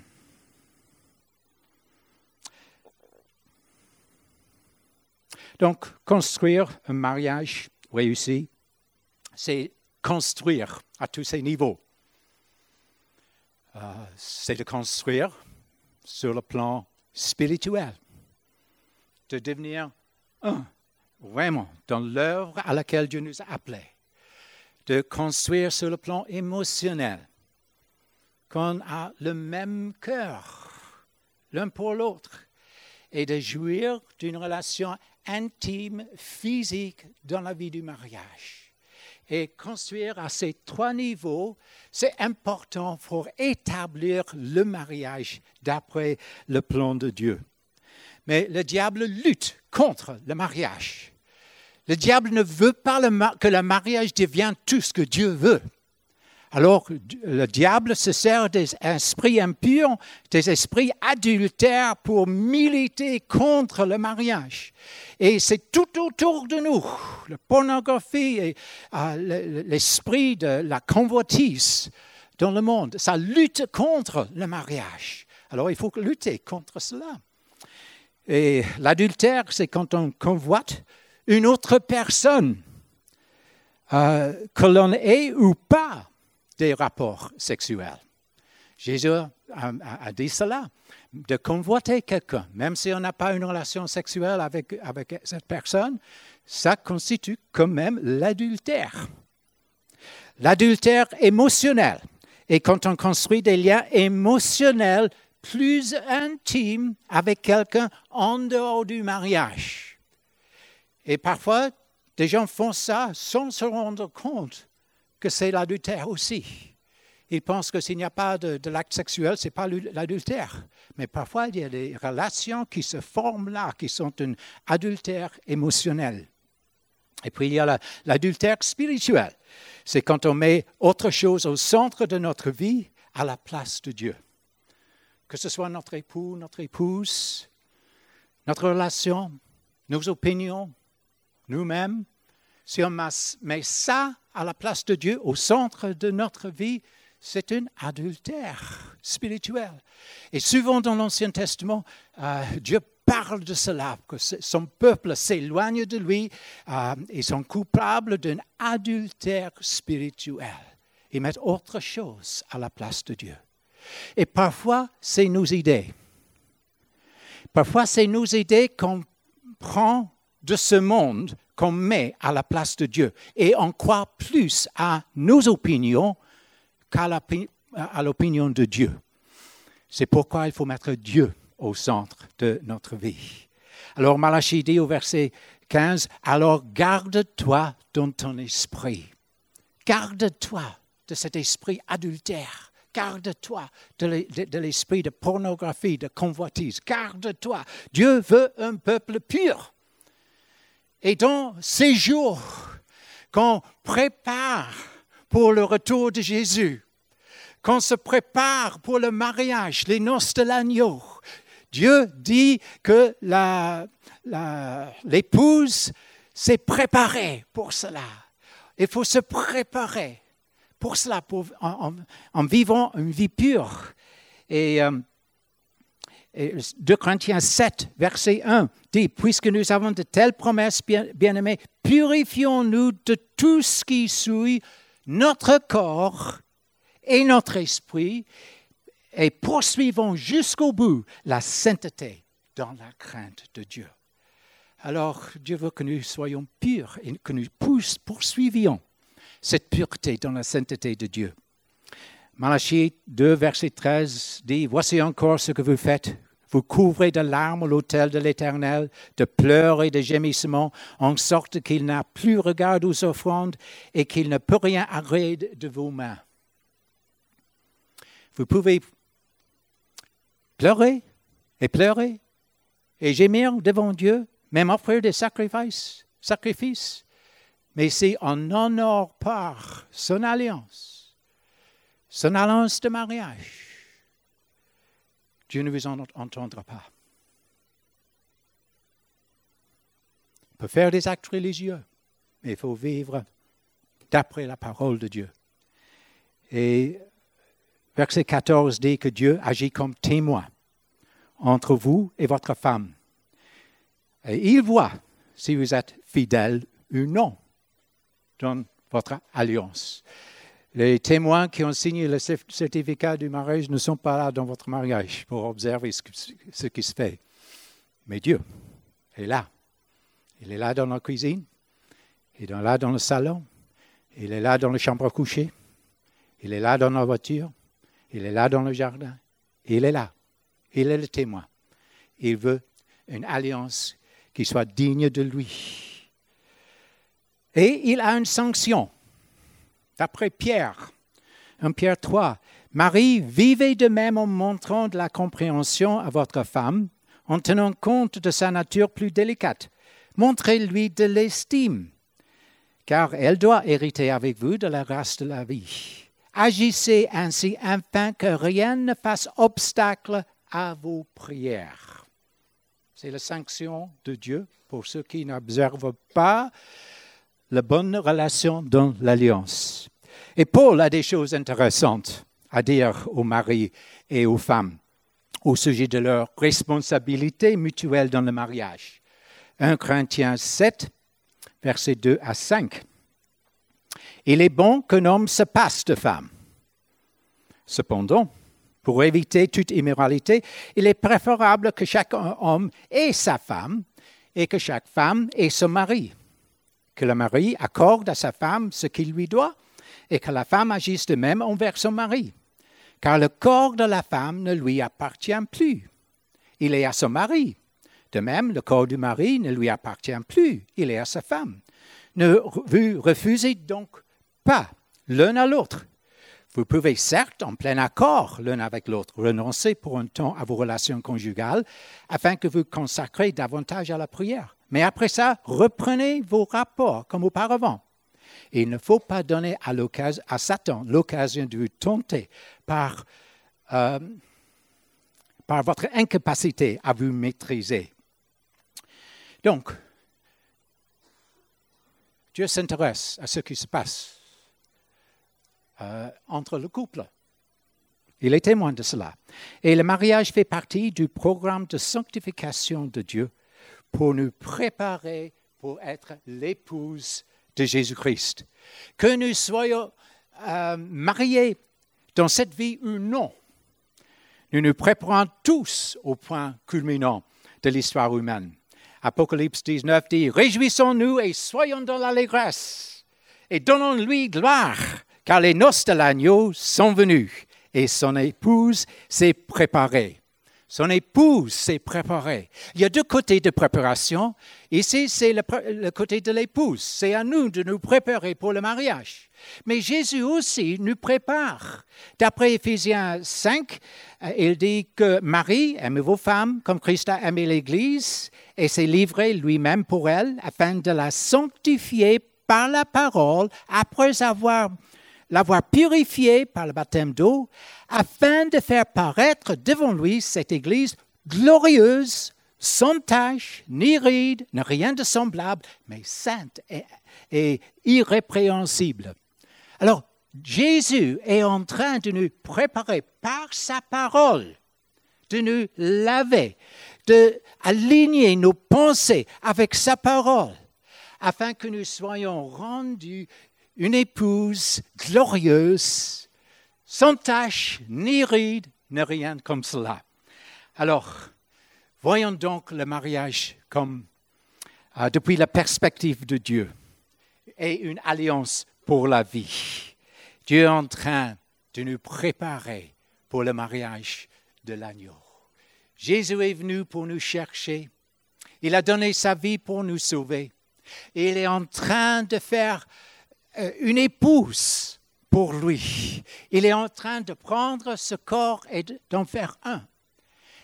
Donc, construire un mariage réussi, c'est construire à tous ces niveaux. Euh, c'est de construire sur le plan spirituel, de devenir un vraiment dans l'œuvre à laquelle Dieu nous a appelés, de construire sur le plan émotionnel, qu'on a le même cœur l'un pour l'autre, et de jouir d'une relation intime, physique dans la vie du mariage. Et construire à ces trois niveaux, c'est important pour établir le mariage d'après le plan de Dieu. Mais le diable lutte contre le mariage. Le diable ne veut pas que le mariage devienne tout ce que Dieu veut. Alors, le diable se sert des esprits impurs, des esprits adultères pour militer contre le mariage. Et c'est tout autour de nous. La pornographie et euh, l'esprit de la convoitise dans le monde, ça lutte contre le mariage. Alors, il faut lutter contre cela. Et l'adultère, c'est quand on convoite une autre personne, euh, que l'on ait ou pas des rapports sexuels. Jésus a, dit cela, de convoiter quelqu'un, même si on n'a pas une relation sexuelle avec, avec cette personne, ça constitue quand même l'adultère. L'adultère émotionnel. Et quand on construit des liens émotionnels plus intimes avec quelqu'un en dehors du mariage, et parfois, des gens font ça sans se rendre compte que c'est l'adultère aussi. Ils pensent que s'il n'y a pas de, l'acte sexuel, ce n'est pas l'adultère. Mais parfois, il y a des relations qui se forment là, qui sont un adultère émotionnel. Et puis, il y a l'adultère spirituel. C'est quand on met autre chose au centre de notre vie à la place de Dieu. Que ce soit notre époux, notre épouse, notre relation, nos opinions, nous-mêmes, si on met ça à la place de Dieu, au centre de notre vie, c'est un adultère spirituel. Et souvent dans l'Ancien Testament, euh, Dieu parle de cela, que son peuple s'éloigne de lui euh, et sont coupables d'un adultère spirituel. Ils mettent autre chose à la place de Dieu. Et parfois, c'est nos idées. Parfois, c'est nos idées qu'on prend de ce monde qu'on met à la place de Dieu. Et on croit plus à nos opinions qu'à l'opinion de Dieu. C'est pourquoi il faut mettre Dieu au centre de notre vie. Alors Malachie dit au verset 15, alors garde-toi dans ton esprit. Garde-toi de cet esprit adultère. Garde-toi de l'esprit de pornographie, de convoitise. Garde-toi. Dieu veut un peuple pur. Et dans ces jours qu'on prépare pour le retour de Jésus, qu'on se prépare pour le mariage, les noces de l'agneau, Dieu dit que l'épouse s'est préparée pour cela. Il faut se préparer pour cela, en, vivant une vie pure. Et, euh, 2 Corinthiens 7, verset 1 dit, puisque nous avons de telles promesses, bien-aimés, purifions-nous de tout ce qui souille notre corps et notre esprit, et poursuivons jusqu'au bout la sainteté dans la crainte de Dieu. Alors, Dieu veut que nous soyons purs et que nous poursuivions cette pureté dans la sainteté de Dieu. Malachie 2, verset 13 dit, Voici encore ce que vous faites. Vous couvrez de larmes l'autel de l'Éternel, de pleurs et de gémissements, en sorte qu'il n'a plus regard aux offrandes et qu'il ne peut rien arrêter de vos mains. Vous pouvez pleurer et pleurer et gémir devant Dieu, même offrir des sacrifices, sacrifices. Mais si on n'honore pas son alliance, son alliance de mariage, Dieu ne vous en entendra pas. On peut faire des actes religieux, mais il faut vivre d'après la parole de Dieu. Et verset 14 dit que Dieu agit comme témoin entre vous et votre femme. Et il voit si vous êtes fidèle ou non dans votre alliance. Les témoins qui ont signé le certificat du mariage ne sont pas là dans votre mariage pour observer ce qui se fait. Mais Dieu est là. Il est là dans la cuisine, il est là dans le salon, il est là dans la chambre à coucher, il est là dans la voiture, il est là dans le jardin. Il est là. Il est le témoin. Il veut une alliance qui soit digne de lui. Et il a une sanction. D'après Pierre, 1 Pierre 3, Marie, vivez de même en montrant de la compréhension à votre femme, en tenant compte de sa nature plus délicate. Montrez-lui de l'estime, car elle doit hériter avec vous de la grâce de la vie. Agissez ainsi afin que rien ne fasse obstacle à vos prières. C'est la sanction de Dieu pour ceux qui n'observent pas la bonne relation dans l'alliance. Et Paul a des choses intéressantes à dire aux maris et aux femmes au sujet de leur responsabilité mutuelle dans le mariage. 1 Corinthiens 7, versets 2 à 5. Il est bon qu'un homme se passe de femme. Cependant, pour éviter toute immoralité, il est préférable que chaque homme ait sa femme et que chaque femme ait son mari. Que le mari accorde à sa femme ce qu'il lui doit et que la femme agisse de même envers son mari. Car le corps de la femme ne lui appartient plus. Il est à son mari. De même, le corps du mari ne lui appartient plus. Il est à sa femme. Ne vous refusez donc pas l'un à l'autre. Vous pouvez certes, en plein accord l'un avec l'autre, renoncer pour un temps à vos relations conjugales afin que vous consacrez davantage à la prière. Mais après ça, reprenez vos rapports comme auparavant. Il ne faut pas donner à, Satan l'occasion de vous tenter par, euh, par votre incapacité à vous maîtriser. Donc, Dieu s'intéresse à ce qui se passe euh, entre le couple. Il est témoin de cela. Et le mariage fait partie du programme de sanctification de Dieu pour nous préparer pour être l'épouse de Jésus-Christ. Que nous soyons euh, mariés dans cette vie ou non, nous nous préparons tous au point culminant de l'histoire humaine. Apocalypse 19 dit, Réjouissons-nous et soyons dans l'allégresse et donnons-lui gloire car les noces de l'agneau sont venues et son épouse s'est préparée. Son épouse s'est préparée. Il y a deux côtés de préparation. Ici, c'est le, côté de l'épouse. C'est à nous de nous préparer pour le mariage. Mais Jésus aussi nous prépare. D'après Éphésiens 5, euh, il dit que Marie, aime vos femmes comme Christ a aimé l'Église et s'est livré lui-même pour elle afin de la sanctifier par la parole après avoir l'avoir purifiée par le baptême d'eau, afin de faire paraître devant lui cette Église glorieuse, sans tache, ni ride, ni rien de semblable, mais sainte et, irrépréhensible. Alors, Jésus est en train de nous préparer par sa parole, de nous laver, d'aligner nos pensées avec sa parole, afin que nous soyons rendus une épouse glorieuse, sans tache, ni ride, ni rien comme cela. Alors, voyons donc le mariage comme euh, depuis la perspective de Dieu et une alliance pour la vie. Dieu est en train de nous préparer pour le mariage de l'agneau. Jésus est venu pour nous chercher. Il a donné sa vie pour nous sauver. il est en train de faire une épouse pour lui. Il est en train de prendre ce corps et d'en faire un.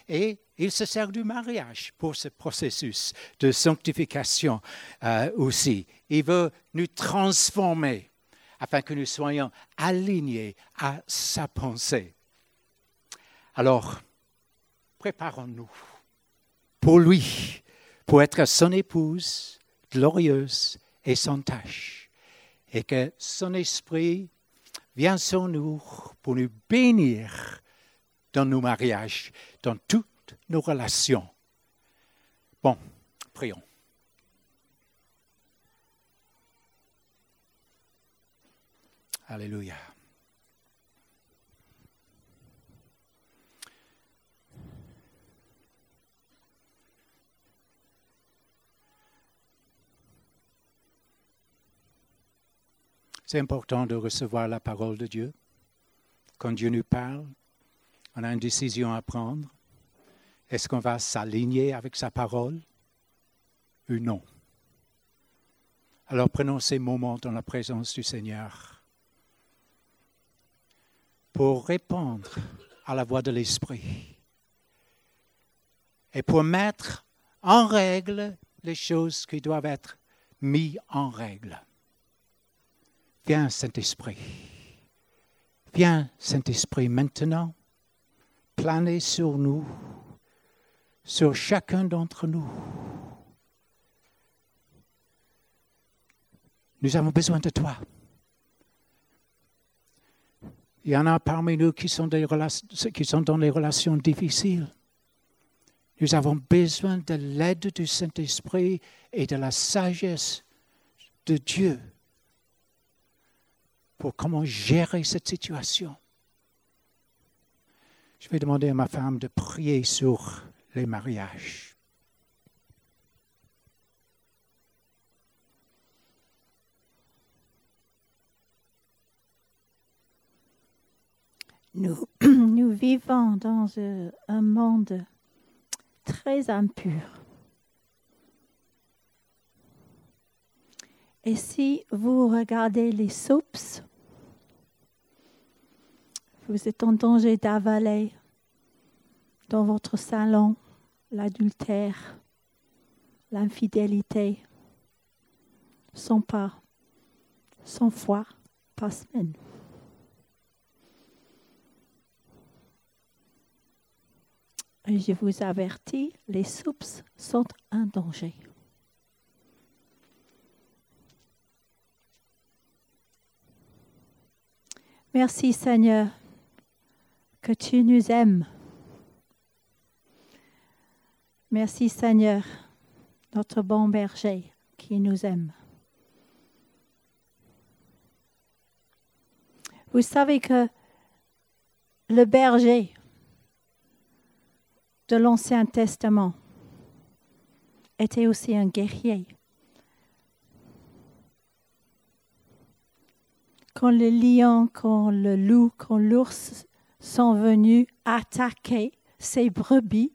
Et il se sert du mariage pour ce processus de sanctification euh, aussi. Il veut nous transformer afin que nous soyons alignés à sa pensée. Alors, préparons-nous pour lui, pour être son épouse glorieuse et sans tache et que son esprit vient sur nous pour nous bénir dans nos mariages, dans toutes nos relations. Bon, prions. Alléluia. C'est important de recevoir la parole de Dieu. Quand Dieu nous parle, on a une décision à prendre. Est-ce qu'on va s'aligner avec sa parole ou non? Alors prenons ces moments dans la présence du Seigneur pour répondre à la voix de l'Esprit et pour mettre en règle les choses qui doivent être mises en règle. Viens, Saint-Esprit. Viens, Saint-Esprit, maintenant, planer sur nous, sur chacun d'entre nous. Nous avons besoin de toi. Il y en a parmi nous qui sont, qui sont dans des relations difficiles. Nous avons besoin de l'aide du Saint-Esprit et de la sagesse de Dieu pour comment gérer cette situation. Je vais demander à ma femme de prier sur les mariages. Nous, [clears throat] nous vivons dans un monde très impur. Et si vous regardez les soupes, vous êtes en danger d'avaler dans votre salon l'adultère, l'infidélité, sans pas, sans foi par semaine. Je vous avertis, les soupes sont un danger. Merci Seigneur que tu nous aimes. Merci Seigneur, notre bon berger qui nous aime. Vous savez que le berger de l'Ancien Testament était aussi un guerrier. Quand le lion, quand le loup, quand l'ours sont venus attaquer ses brebis.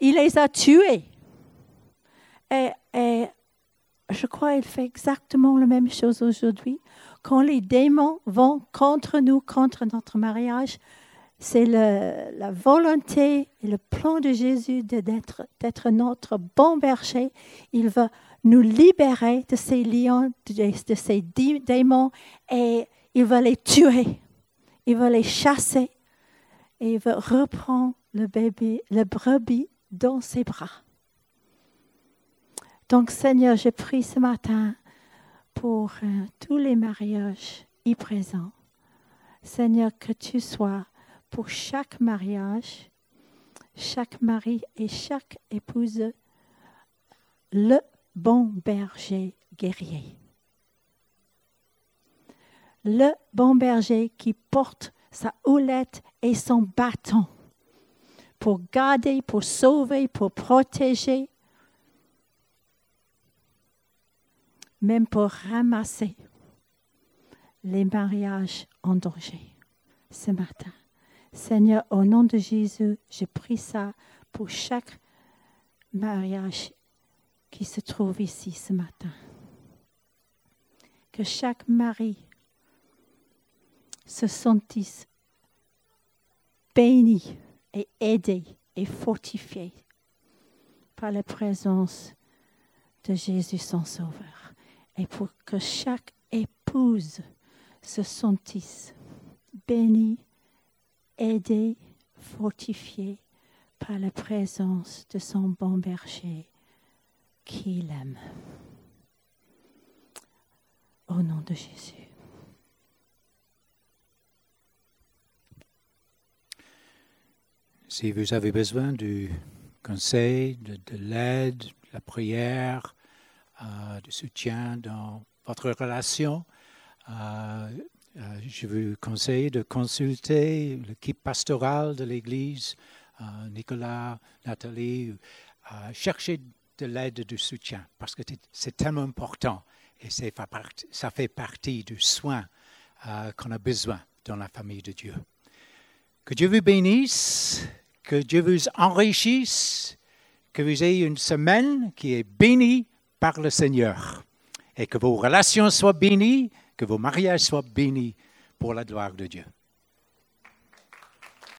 Il les a tués. Et, je crois qu'il fait exactement la même chose aujourd'hui. Quand les démons vont contre nous, contre notre mariage, c'est la volonté et le plan de Jésus d'être, notre bon berger. Il va nous libérer de ces lions, de, ces démons, et il va les tuer. Il va les chasser. Et il va reprendre le bébé, le brebis dans ses bras. Donc, Seigneur, je prie ce matin pour euh, tous les mariages y présents. Seigneur, que tu sois pour chaque mariage, chaque mari et chaque épouse, le bon berger guerrier. Le bon berger qui porte sa houlette et son bâton pour garder, pour sauver, pour protéger, même pour ramasser les mariages en danger ce matin. Seigneur, au nom de Jésus, je prie ça pour chaque mariage qui se trouve ici ce matin. Que chaque mari se sentisse béni et aidé et fortifié par la présence de Jésus son Sauveur. Et pour que chaque épouse se sentisse bénie aidé, fortifié par la présence de son bon berger qui l'aime. Au nom de Jésus. Si vous avez besoin du conseil, de, l'aide, de la prière, euh, du soutien dans votre relation, euh, euh, je vous conseille de consulter l'équipe pastorale de l'Église, Nicolas, Nathalie, chercher de l'aide, du soutien, parce que c'est tellement important et ça fait partie du soin qu'on a besoin dans la famille de Dieu. Que Dieu vous bénisse, que Dieu vous enrichisse, que vous ayez une semaine qui est bénie par le Seigneur et que vos relations soient bénies que vos mariages soient bénis pour la gloire de Dieu.